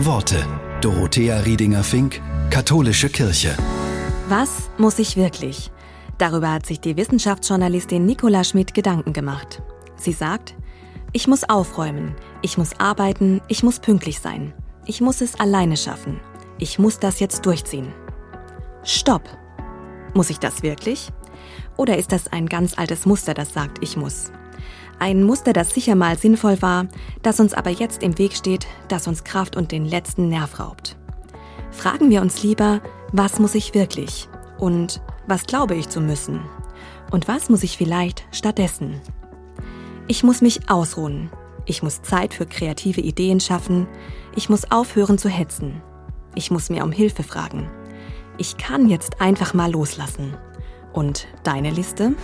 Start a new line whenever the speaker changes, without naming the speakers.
Worte. Dorothea Riedinger-Fink, Katholische Kirche.
Was muss ich wirklich? Darüber hat sich die Wissenschaftsjournalistin Nicola Schmidt Gedanken gemacht. Sie sagt, ich muss aufräumen, ich muss arbeiten, ich muss pünktlich sein. Ich muss es alleine schaffen. Ich muss das jetzt durchziehen. Stopp! Muss ich das wirklich? Oder ist das ein ganz altes Muster, das sagt, ich muss? Ein Muster, das sicher mal sinnvoll war, das uns aber jetzt im Weg steht, das uns Kraft und den letzten Nerv raubt. Fragen wir uns lieber, was muss ich wirklich? Und was glaube ich zu müssen? Und was muss ich vielleicht stattdessen? Ich muss mich ausruhen. Ich muss Zeit für kreative Ideen schaffen. Ich muss aufhören zu hetzen. Ich muss mir um Hilfe fragen. Ich kann jetzt einfach mal loslassen. Und deine Liste?